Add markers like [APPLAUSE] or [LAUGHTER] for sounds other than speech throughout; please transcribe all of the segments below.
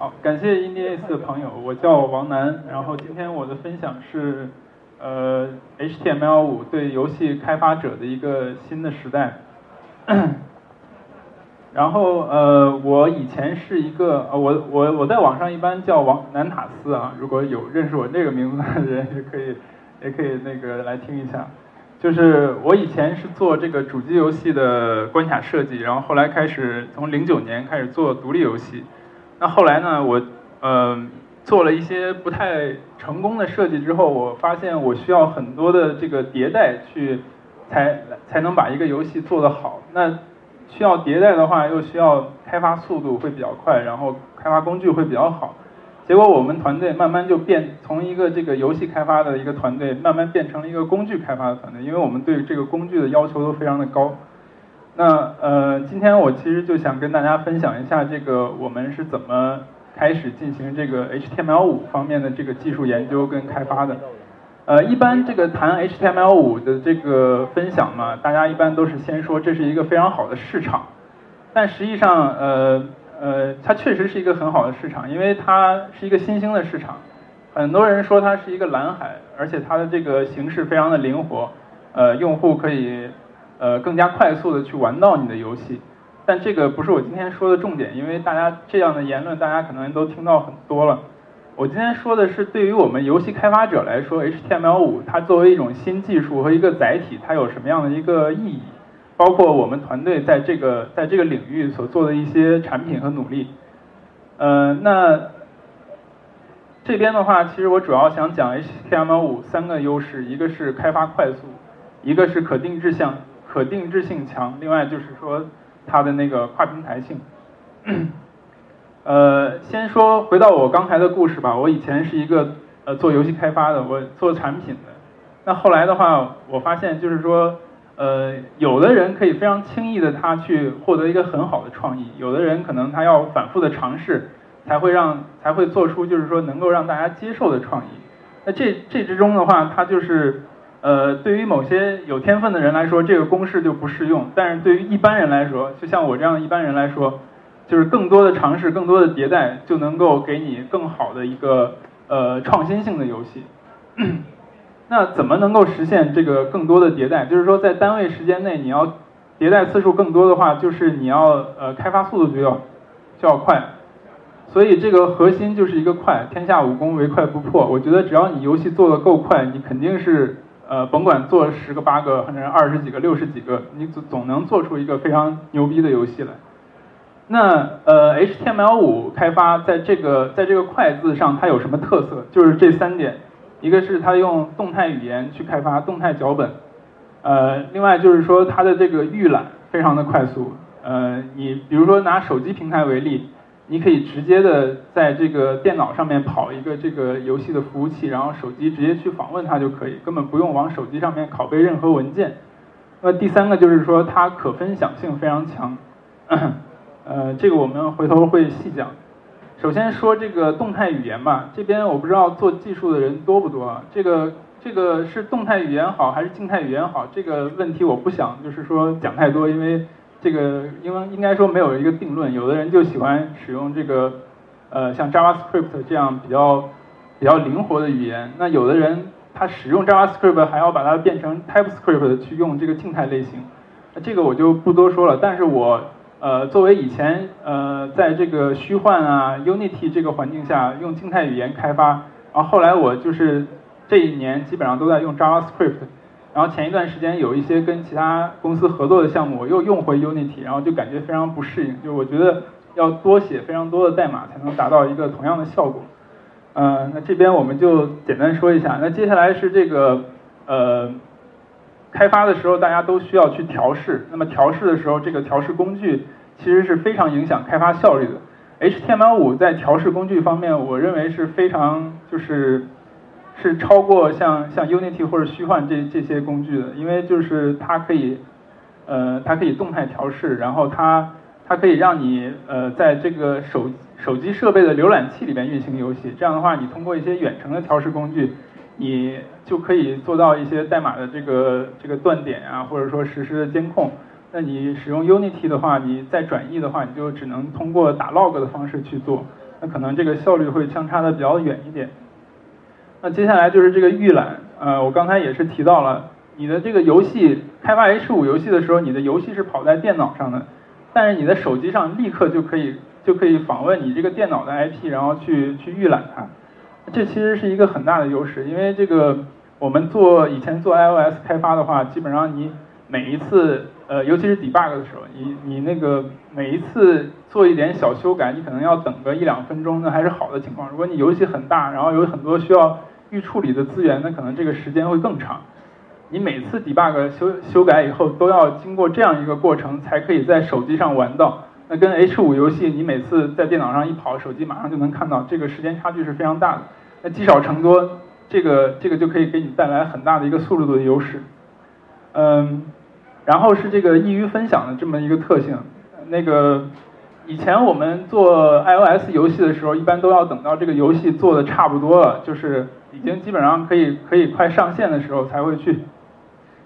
好，感谢 InDS 的朋友，我叫王楠，然后今天我的分享是，呃，HTML5 对游戏开发者的一个新的时代。然后呃，我以前是一个呃，我我我在网上一般叫王南塔斯啊，如果有认识我这个名字的人也可以也可以那个来听一下。就是我以前是做这个主机游戏的关卡设计，然后后来开始从零九年开始做独立游戏。那后来呢，我呃做了一些不太成功的设计之后，我发现我需要很多的这个迭代去才才能把一个游戏做得好。那需要迭代的话，又需要开发速度会比较快，然后开发工具会比较好。结果我们团队慢慢就变从一个这个游戏开发的一个团队，慢慢变成了一个工具开发的团队，因为我们对这个工具的要求都非常的高。那呃，今天我其实就想跟大家分享一下这个我们是怎么开始进行这个 HTML5 方面的这个技术研究跟开发的。呃，一般这个谈 HTML5 的这个分享嘛，大家一般都是先说这是一个非常好的市场，但实际上，呃呃，它确实是一个很好的市场，因为它是一个新兴的市场，很多人说它是一个蓝海，而且它的这个形式非常的灵活，呃，用户可以呃更加快速的去玩到你的游戏，但这个不是我今天说的重点，因为大家这样的言论大家可能都听到很多了。我今天说的是，对于我们游戏开发者来说，HTML5 它作为一种新技术和一个载体，它有什么样的一个意义？包括我们团队在这个在这个领域所做的一些产品和努力。呃，那这边的话，其实我主要想讲 HTML5 三个优势，一个是开发快速，一个是可定制性可定制性强，另外就是说它的那个跨平台性。[CLEARS THROAT] 呃，先说回到我刚才的故事吧。我以前是一个呃做游戏开发的，我做产品的。那后来的话，我发现就是说，呃，有的人可以非常轻易的他去获得一个很好的创意，有的人可能他要反复的尝试，才会让才会做出就是说能够让大家接受的创意。那这这之中的话，它就是呃对于某些有天分的人来说，这个公式就不适用；但是对于一般人来说，就像我这样一般人来说。就是更多的尝试，更多的迭代，就能够给你更好的一个呃创新性的游戏。那怎么能够实现这个更多的迭代？就是说在单位时间内你要迭代次数更多的话，就是你要呃开发速度就要就要快。所以这个核心就是一个快，天下武功唯快不破。我觉得只要你游戏做的够快，你肯定是呃甭管做十个八个或者二十几个六十几个，你总总能做出一个非常牛逼的游戏来。那呃，HTML5 开发在这个在这个快字上它有什么特色？就是这三点，一个是它用动态语言去开发动态脚本，呃，另外就是说它的这个预览非常的快速，呃，你比如说拿手机平台为例，你可以直接的在这个电脑上面跑一个这个游戏的服务器，然后手机直接去访问它就可以，根本不用往手机上面拷贝任何文件。那第三个就是说它可分享性非常强。[CLEARS THROAT] 呃，这个我们回头会细讲。首先说这个动态语言吧，这边我不知道做技术的人多不多啊。这个这个是动态语言好还是静态语言好？这个问题我不想就是说讲太多，因为这个因为应该说没有一个定论。有的人就喜欢使用这个呃像 JavaScript 这样比较比较灵活的语言，那有的人他使用 JavaScript 还要把它变成 TypeScript 去用这个静态类型，那这个我就不多说了。但是我呃，作为以前呃，在这个虚幻啊 Unity 这个环境下用静态语言开发，然后后来我就是这一年基本上都在用 JavaScript，然后前一段时间有一些跟其他公司合作的项目，我又用回 Unity，然后就感觉非常不适应，就我觉得要多写非常多的代码才能达到一个同样的效果。呃，那这边我们就简单说一下，那接下来是这个呃。开发的时候，大家都需要去调试。那么调试的时候，这个调试工具其实是非常影响开发效率的。HTML5 在调试工具方面，我认为是非常就是是超过像像 Unity 或者虚幻这这些工具的，因为就是它可以呃它可以动态调试，然后它它可以让你呃在这个手手机设备的浏览器里边运行游戏。这样的话，你通过一些远程的调试工具。你就可以做到一些代码的这个这个断点啊，或者说实时的监控。那你使用 Unity 的话，你再转译的话，你就只能通过打 log 的方式去做。那可能这个效率会相差的比较远一点。那接下来就是这个预览，呃，我刚才也是提到了，你的这个游戏开发 H 五游戏的时候，你的游戏是跑在电脑上的，但是你的手机上立刻就可以就可以访问你这个电脑的 IP，然后去去预览它。这其实是一个很大的优势，因为这个我们做以前做 iOS 开发的话，基本上你每一次呃，尤其是 debug 的时候，你你那个每一次做一点小修改，你可能要等个一两分钟，那还是好的情况。如果你游戏很大，然后有很多需要预处理的资源，那可能这个时间会更长。你每次 debug 修修改以后，都要经过这样一个过程，才可以在手机上玩到。那跟 H5 游戏，你每次在电脑上一跑，手机马上就能看到，这个时间差距是非常大的。那积少成多，这个这个就可以给你带来很大的一个速度的优势。嗯，然后是这个易于分享的这么一个特性。那个。以前我们做 iOS 游戏的时候，一般都要等到这个游戏做的差不多了，就是已经基本上可以可以快上线的时候，才会去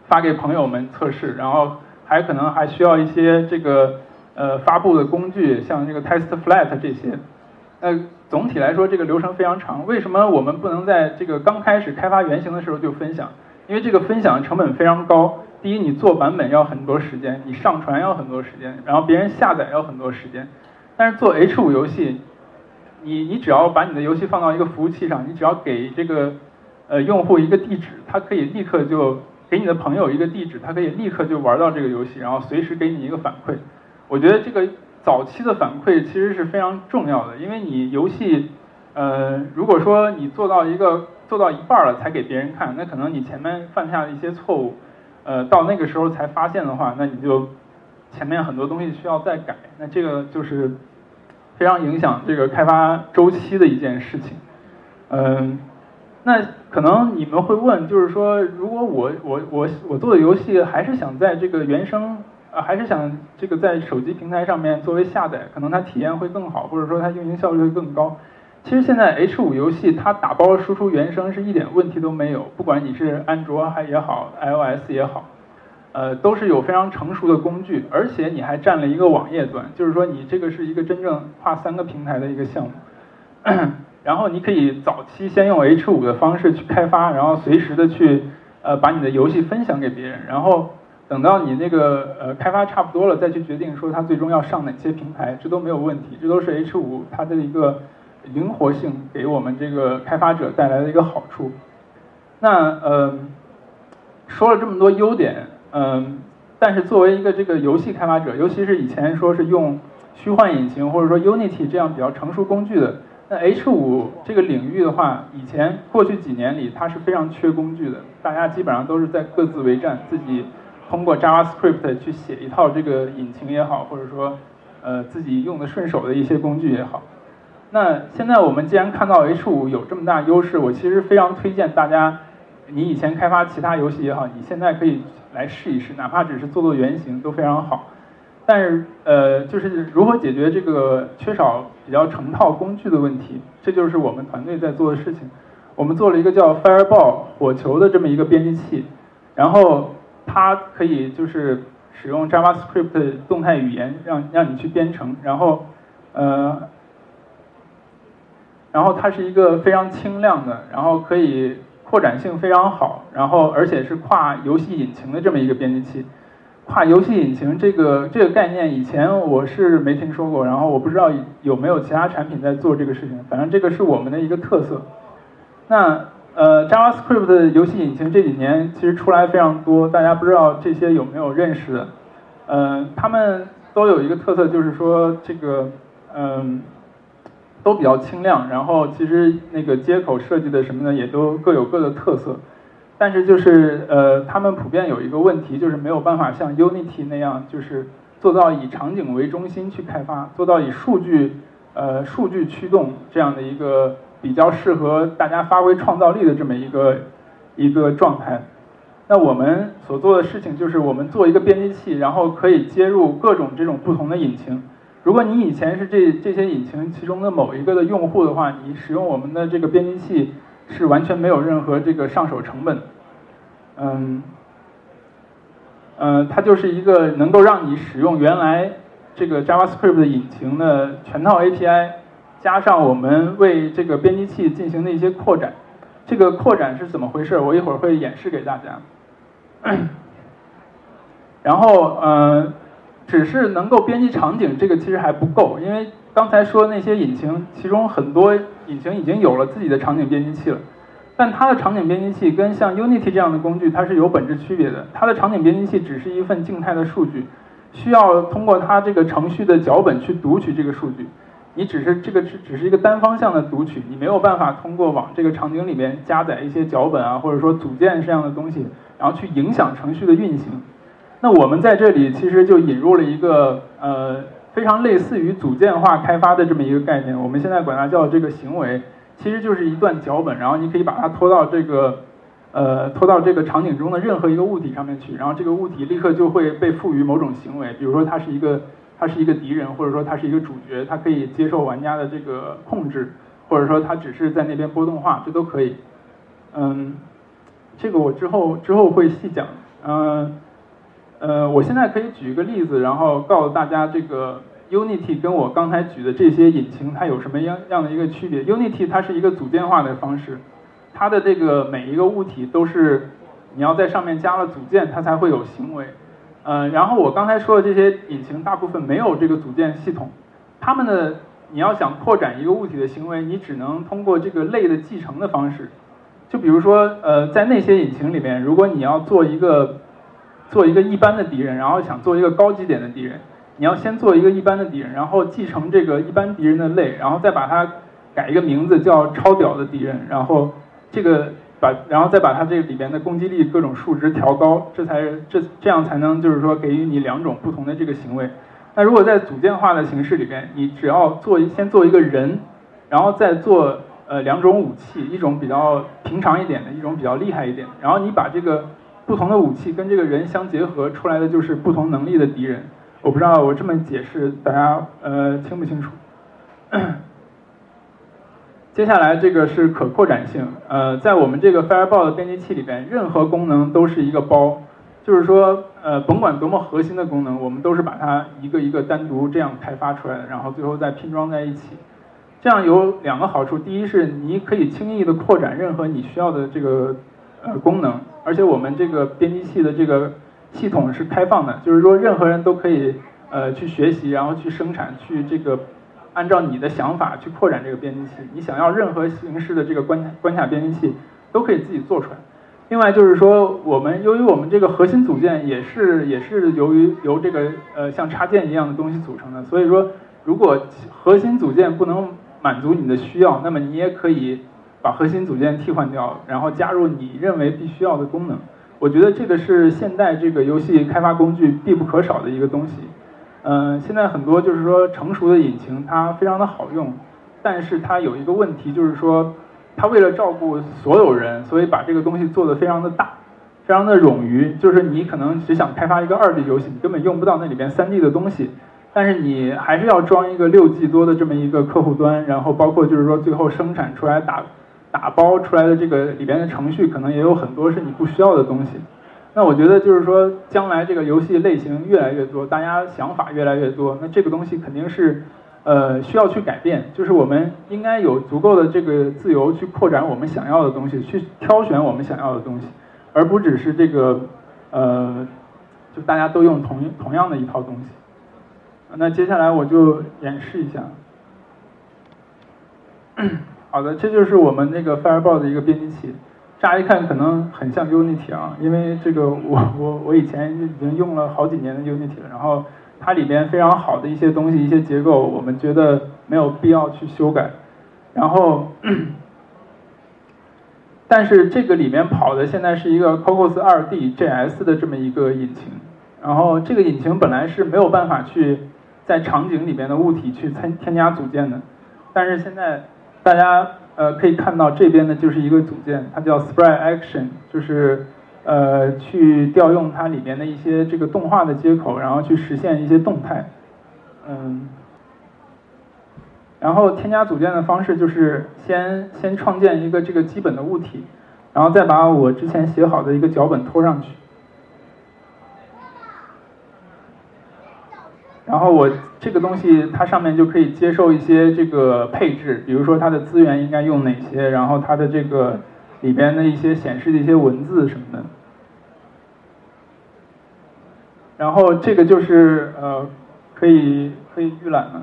发给朋友们测试，然后还可能还需要一些这个呃发布的工具，像这个 TestFlight 这些。那总体来说，这个流程非常长。为什么我们不能在这个刚开始开发原型的时候就分享？因为这个分享成本非常高。第一，你做版本要很多时间，你上传要很多时间，然后别人下载要很多时间。但是做 H5 游戏，你你只要把你的游戏放到一个服务器上，你只要给这个呃用户一个地址，他可以立刻就给你的朋友一个地址，他可以立刻就玩到这个游戏，然后随时给你一个反馈。我觉得这个早期的反馈其实是非常重要的，因为你游戏呃如果说你做到一个做到一半了才给别人看，那可能你前面犯下的一些错误。呃，到那个时候才发现的话，那你就前面很多东西需要再改，那这个就是非常影响这个开发周期的一件事情。嗯，那可能你们会问，就是说，如果我我我我做的游戏还是想在这个原生，呃，还是想这个在手机平台上面作为下载，可能它体验会更好，或者说它运营效率会更高。其实现在 H 五游戏它打包输出原生是一点问题都没有，不管你是安卓还也好，iOS 也好，呃，都是有非常成熟的工具，而且你还占了一个网页端，就是说你这个是一个真正跨三个平台的一个项目，[CLEARS THROAT] 然后你可以早期先用 H 五的方式去开发，然后随时的去呃把你的游戏分享给别人，然后等到你那个呃开发差不多了，再去决定说它最终要上哪些平台，这都没有问题，这都是 H 五它的一个。灵活性给我们这个开发者带来的一个好处。那呃，说了这么多优点，嗯，但是作为一个这个游戏开发者，尤其是以前说是用虚幻引擎或者说 Unity 这样比较成熟工具的，那 H5 这个领域的话，以前过去几年里它是非常缺工具的，大家基本上都是在各自为战，自己通过 JavaScript 去写一套这个引擎也好，或者说呃自己用的顺手的一些工具也好。那现在我们既然看到 H5 有这么大优势，我其实非常推荐大家，你以前开发其他游戏也好，你现在可以来试一试，哪怕只是做做原型都非常好。但是呃，就是如何解决这个缺少比较成套工具的问题，这就是我们团队在做的事情。我们做了一个叫 Fireball 火球的这么一个编辑器，然后它可以就是使用 JavaScript 动态语言让让你去编程，然后呃。然后它是一个非常轻量的，然后可以扩展性非常好，然后而且是跨游戏引擎的这么一个编辑器。跨游戏引擎这个这个概念以前我是没听说过，然后我不知道有没有其他产品在做这个事情。反正这个是我们的一个特色。那呃 JavaScript 的游戏引擎这几年其实出来非常多，大家不知道这些有没有认识的？呃，他们都有一个特色，就是说这个嗯。都比较轻量，然后其实那个接口设计的什么的也都各有各的特色，但是就是呃，他们普遍有一个问题，就是没有办法像 Unity 那样，就是做到以场景为中心去开发，做到以数据呃数据驱动这样的一个比较适合大家发挥创造力的这么一个一个状态。那我们所做的事情就是，我们做一个编辑器，然后可以接入各种这种不同的引擎。如果你以前是这这些引擎其中的某一个的用户的话，你使用我们的这个编辑器是完全没有任何这个上手成本。嗯，呃，它就是一个能够让你使用原来这个 JavaScript 的引擎的全套 API，加上我们为这个编辑器进行的一些扩展。这个扩展是怎么回事？我一会儿会演示给大家。然后，呃，只是能够编辑场景，这个其实还不够，因为刚才说那些引擎，其中很多引擎已经有了自己的场景编辑器了，但它的场景编辑器跟像 Unity 这样的工具，它是有本质区别的。它的场景编辑器只是一份静态的数据，需要通过它这个程序的脚本去读取这个数据。你只是这个只只是一个单方向的读取，你没有办法通过往这个场景里面加载一些脚本啊，或者说组件这样的东西，然后去影响程序的运行。那我们在这里其实就引入了一个呃非常类似于组件化开发的这么一个概念，我们现在管它叫这个行为，其实就是一段脚本，然后你可以把它拖到这个呃拖到这个场景中的任何一个物体上面去，然后这个物体立刻就会被赋予某种行为，比如说它是一个。它是一个敌人，或者说它是一个主角，它可以接受玩家的这个控制，或者说它只是在那边播动画，这都可以。嗯，这个我之后之后会细讲。嗯，呃我现在可以举一个例子，然后告诉大家这个 Unity 跟我刚才举的这些引擎它有什么样样的一个区别。Unity 它是一个组件化的方式，它的这个每一个物体都是你要在上面加了组件，它才会有行为。呃，然后我刚才说的这些引擎大部分没有这个组件系统，它们的你要想扩展一个物体的行为，你只能通过这个类的继承的方式。就比如说，呃，在那些引擎里面，如果你要做一个做一个一般的敌人，然后想做一个高级点的敌人，你要先做一个一般的敌人，然后继承这个一般敌人的类，然后再把它改一个名字叫超屌的敌人，然后这个。把，然后再把它这里边的攻击力各种数值调高，这才这这样才能就是说给予你两种不同的这个行为。那如果在组件化的形式里边，你只要做先做一个人，然后再做呃两种武器，一种比较平常一点的，一种比较厉害一点，然后你把这个不同的武器跟这个人相结合出来的就是不同能力的敌人。我不知道我这么解释大家呃清不清楚？[COUGHS] 接下来这个是可扩展性，呃，在我们这个 Fireball 的编辑器里边，任何功能都是一个包，就是说，呃，甭管多么核心的功能，我们都是把它一个一个单独这样开发出来的，然后最后再拼装在一起。这样有两个好处，第一是你可以轻易的扩展任何你需要的这个呃功能，而且我们这个编辑器的这个系统是开放的，就是说任何人都可以呃去学习，然后去生产，去这个。按照你的想法去扩展这个编辑器，你想要任何形式的这个关关卡编辑器都可以自己做出来。另外就是说，我们由于我们这个核心组件也是也是由于由这个呃像插件一样的东西组成的，所以说如果核心组件不能满足你的需要，那么你也可以把核心组件替换掉，然后加入你认为必须要的功能。我觉得这个是现代这个游戏开发工具必不可少的一个东西。嗯，现在很多就是说成熟的引擎，它非常的好用，但是它有一个问题，就是说它为了照顾所有人，所以把这个东西做得非常的大，非常的冗余。就是你可能只想开发一个二 D 游戏，你根本用不到那里边三 D 的东西，但是你还是要装一个六 G 多的这么一个客户端，然后包括就是说最后生产出来打打包出来的这个里边的程序，可能也有很多是你不需要的东西。那我觉得就是说，将来这个游戏类型越来越多，大家想法越来越多，那这个东西肯定是，呃，需要去改变。就是我们应该有足够的这个自由去扩展我们想要的东西，去挑选我们想要的东西，而不只是这个，呃，就大家都用同同样的一套东西。那接下来我就演示一下。好的，这就是我们那个 Fireball 的一个编辑器。乍一看可能很像 Unity 啊，因为这个我 [LAUGHS] 我我以前已经用了好几年的 Unity 了，然后它里边非常好的一些东西、一些结构，我们觉得没有必要去修改。然后，[CLEARS THROAT] 但是这个里面跑的现在是一个 Cocos 2D JS 的这么一个引擎，然后这个引擎本来是没有办法去在场景里边的物体去添添加组件的，但是现在大家。呃，可以看到这边呢就是一个组件，它叫 Sprite Action，就是呃去调用它里面的一些这个动画的接口，然后去实现一些动态，嗯，然后添加组件的方式就是先先创建一个这个基本的物体，然后再把我之前写好的一个脚本拖上去。然后我这个东西它上面就可以接受一些这个配置，比如说它的资源应该用哪些，然后它的这个里边的一些显示的一些文字什么的。然后这个就是呃可以可以预览了，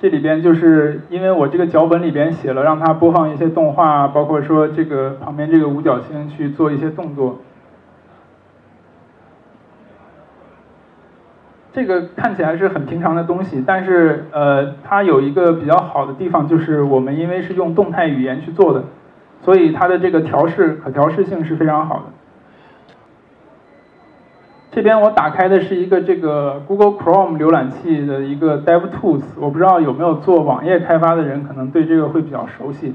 这里边就是因为我这个脚本里边写了让它播放一些动画，包括说这个旁边这个五角星去做一些动作。这个看起来是很平常的东西，但是呃，它有一个比较好的地方，就是我们因为是用动态语言去做的，所以它的这个调试可调试性是非常好的。这边我打开的是一个这个 Google Chrome 浏览器的一个 DevTools，我不知道有没有做网页开发的人可能对这个会比较熟悉，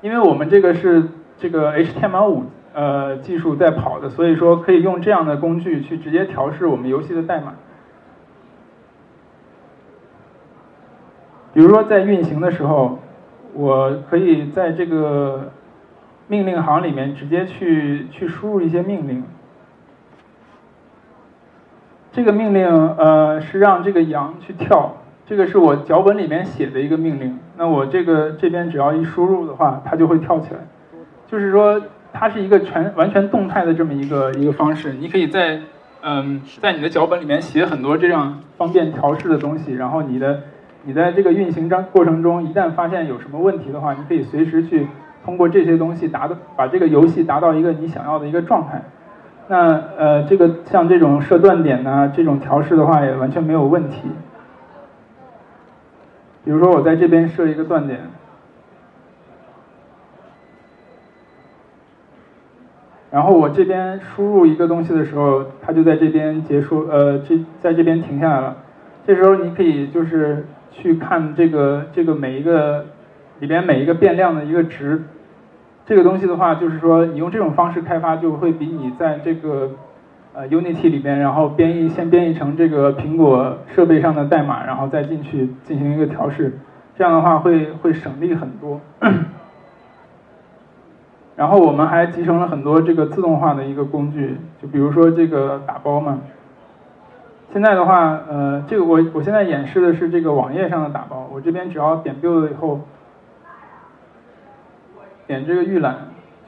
因为我们这个是这个 HTML5 呃技术在跑的，所以说可以用这样的工具去直接调试我们游戏的代码。比如说在运行的时候，我可以在这个命令行里面直接去去输入一些命令。这个命令呃是让这个羊去跳，这个是我脚本里面写的一个命令。那我这个这边只要一输入的话，它就会跳起来。就是说它是一个全完全动态的这么一个一个方式。你可以在嗯在你的脚本里面写很多这样方便调试的东西，然后你的。你在这个运行章过程中，一旦发现有什么问题的话，你可以随时去通过这些东西达到把这个游戏达到一个你想要的一个状态。那呃，这个像这种设断点呢，这种调试的话也完全没有问题。比如说我在这边设一个断点，然后我这边输入一个东西的时候，它就在这边结束，呃，这在这边停下来了。这时候你可以就是。去看这个这个每一个里边每一个变量的一个值，这个东西的话，就是说你用这种方式开发，就会比你在这个呃 Unity 里边，然后编译先编译成这个苹果设备上的代码，然后再进去进行一个调试，这样的话会会省力很多。然后我们还集成了很多这个自动化的一个工具，就比如说这个打包嘛。现在的话，呃，这个我我现在演示的是这个网页上的打包。我这边只要点 build 以后，点这个预览，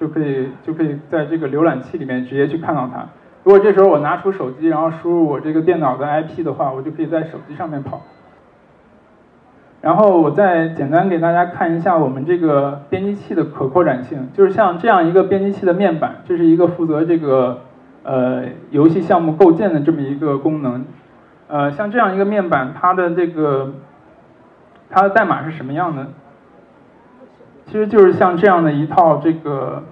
就可以就可以在这个浏览器里面直接去看到它。如果这时候我拿出手机，然后输入我这个电脑的 IP 的话，我就可以在手机上面跑。然后我再简单给大家看一下我们这个编辑器的可扩展性，就是像这样一个编辑器的面板，这是一个负责这个。呃，游戏项目构建的这么一个功能，呃，像这样一个面板，它的这个它的代码是什么样的？其实就是像这样的一套这个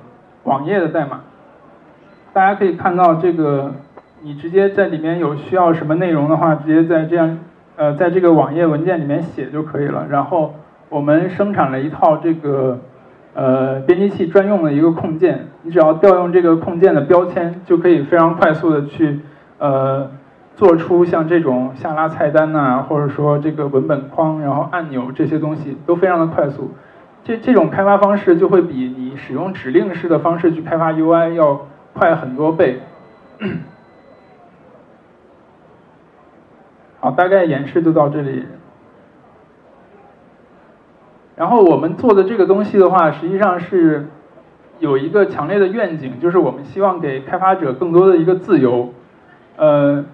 网页的代码。大家可以看到，这个你直接在里面有需要什么内容的话，直接在这样呃，在这个网页文件里面写就可以了。然后我们生产了一套这个。呃，编辑器专用的一个控件，你只要调用这个控件的标签，就可以非常快速的去呃做出像这种下拉菜单呐，或者说这个文本框，然后按钮这些东西都非常的快速。这这种开发方式就会比你使用指令式的方式去开发 UI 要快很多倍。好，大概演示就到这里。然后我们做的这个东西的话，实际上是有一个强烈的愿景，就是我们希望给开发者更多的一个自由。呃，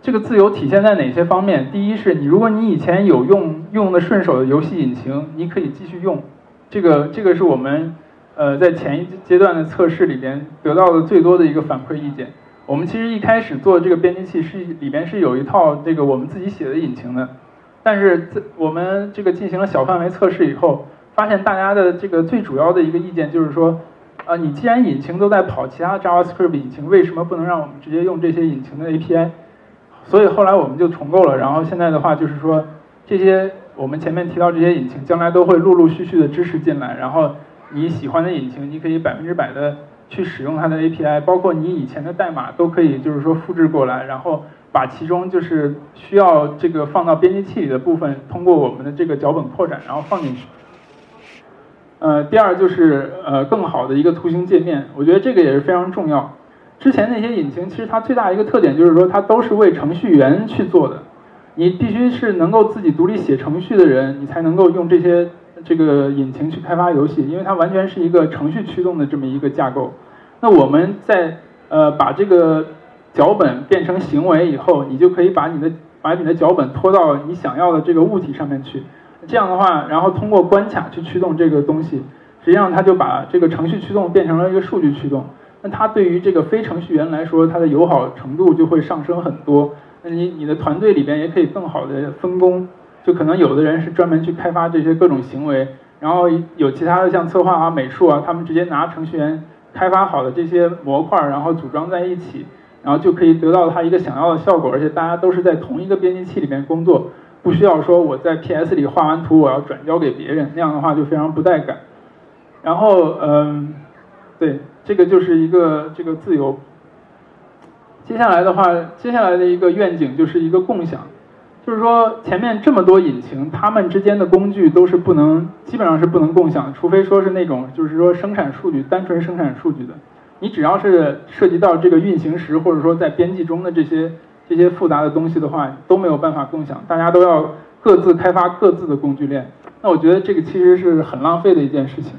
这个自由体现在哪些方面？第一是你，如果你以前有用用的顺手的游戏引擎，你可以继续用。这个这个是我们呃在前一阶段的测试里边得到的最多的一个反馈意见。我们其实一开始做这个编辑器是里边是有一套这个我们自己写的引擎的。但是，这我们这个进行了小范围测试以后，发现大家的这个最主要的一个意见就是说，啊，你既然引擎都在跑其他 JavaScript 引擎，为什么不能让我们直接用这些引擎的 API？所以后来我们就重构了，然后现在的话就是说，这些我们前面提到这些引擎，将来都会陆陆续续的支持进来，然后你喜欢的引擎，你可以百分之百的去使用它的 API，包括你以前的代码都可以，就是说复制过来，然后。把其中就是需要这个放到编辑器里的部分，通过我们的这个脚本扩展，然后放进去。呃，第二就是呃更好的一个图形界面，我觉得这个也是非常重要。之前那些引擎其实它最大一个特点就是说它都是为程序员去做的，你必须是能够自己独立写程序的人，你才能够用这些这个引擎去开发游戏，因为它完全是一个程序驱动的这么一个架构。那我们在呃把这个脚本变成行为以后，你就可以把你的把你的脚本拖到你想要的这个物体上面去。这样的话，然后通过关卡去驱动这个东西，实际上它就把这个程序驱动变成了一个数据驱动。那它对于这个非程序员来说，它的友好程度就会上升很多。那你你的团队里边也可以更好的分工，就可能有的人是专门去开发这些各种行为，然后有其他的像策划啊、美术啊，他们直接拿程序员开发好的这些模块，然后组装在一起，然后就可以得到他一个想要的效果，而且大家都是在同一个编辑器里面工作，不需要说我在 PS 里画完图我要转交给别人，那样的话就非常不带感。然后嗯，对。这个就是一个这个自由。接下来的话，接下来的一个愿景就是一个共享，就是说前面这么多引擎，它们之间的工具都是不能，基本上是不能共享，除非说是那种就是说生产数据，单纯生产数据的。你只要是涉及到这个运行时，或者说在编辑中的这些这些复杂的东西的话，都没有办法共享，大家都要各自开发各自的工具链。那我觉得这个其实是很浪费的一件事情，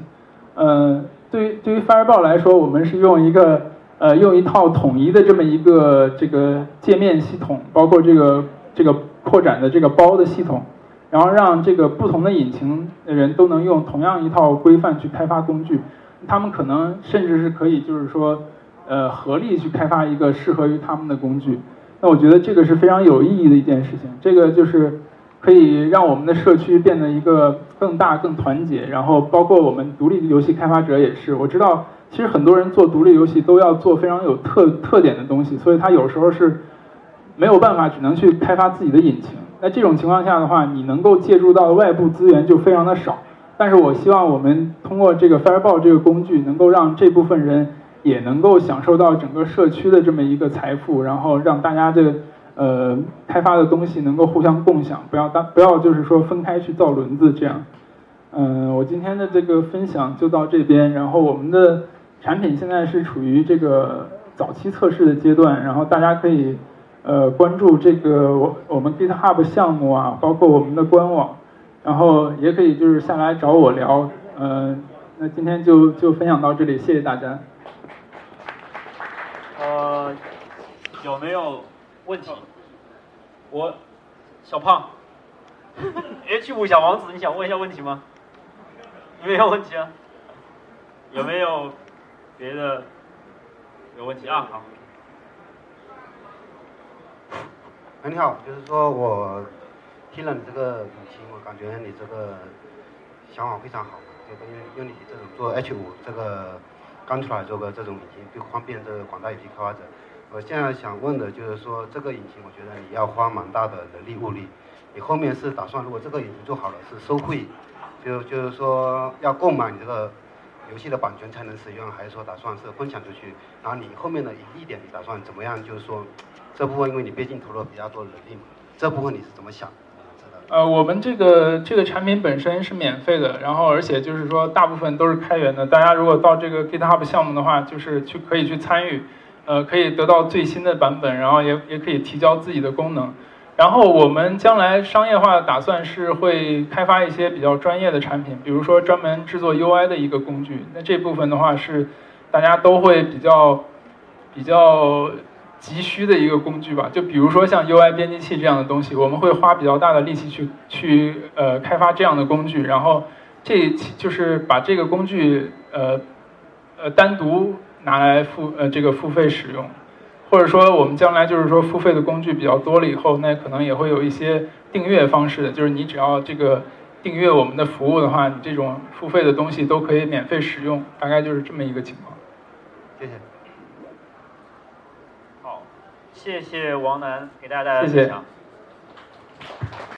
呃。对于对于 Fireball 来说，我们是用一个呃用一套统一的这么一个这个界面系统，包括这个这个扩展的这个包的系统，然后让这个不同的引擎的人都能用同样一套规范去开发工具，他们可能甚至是可以就是说呃合力去开发一个适合于他们的工具。那我觉得这个是非常有意义的一件事情，这个就是。可以让我们的社区变得一个更大、更团结，然后包括我们独立游戏开发者也是。我知道，其实很多人做独立游戏都要做非常有特特点的东西，所以他有时候是没有办法，只能去开发自己的引擎。那这种情况下的话，你能够借助到的外部资源就非常的少。但是我希望我们通过这个 Fireball 这个工具，能够让这部分人也能够享受到整个社区的这么一个财富，然后让大家的。呃，开发的东西能够互相共享，不要当不要就是说分开去造轮子这样。嗯，我今天的这个分享就到这边，然后我们的产品现在是处于这个早期测试的阶段，然后大家可以呃关注这个我我们 GitHub 项目啊，包括我们的官网，然后也可以就是下来找我聊。嗯，那今天就就分享到这里，谢谢大家。呃，有没有？问题，我小胖，H 五小王子，你想问一下问题吗？没有问题啊？有没有别的有问题啊？好。哎，你好，就是说我听了你这个引擎，我感觉你这个想法非常好，就因为用你这种做 H 五这个刚出来做个这种引擎，就方便这个广大游戏开发者。我现在想问的就是说，这个引擎我觉得你要花蛮大的人力物力。你后面是打算，如果这个引擎做好了，是收费，就就是说要购买你这个游戏的版权才能使用，还是说打算是分享出去？然后你后面的盈利点，你打算怎么样？就是说这部分，因为你毕竟投入比较多人力嘛，这部分你是怎么想？呃，我们这个这个产品本身是免费的，然后而且就是说大部分都是开源的。大家如果到这个 GitHub 项目的话，就是去可以去参与。呃，可以得到最新的版本，然后也也可以提交自己的功能。然后我们将来商业化的打算是会开发一些比较专业的产品，比如说专门制作 UI 的一个工具。那这部分的话是大家都会比较比较急需的一个工具吧。就比如说像 UI 编辑器这样的东西，我们会花比较大的力气去去呃开发这样的工具。然后这就是把这个工具呃呃单独。拿来付呃这个付费使用，或者说我们将来就是说付费的工具比较多了以后，那可能也会有一些订阅方式，就是你只要这个订阅我们的服务的话，你这种付费的东西都可以免费使用，大概就是这么一个情况。谢谢。谢谢王楠给大家带来的分享。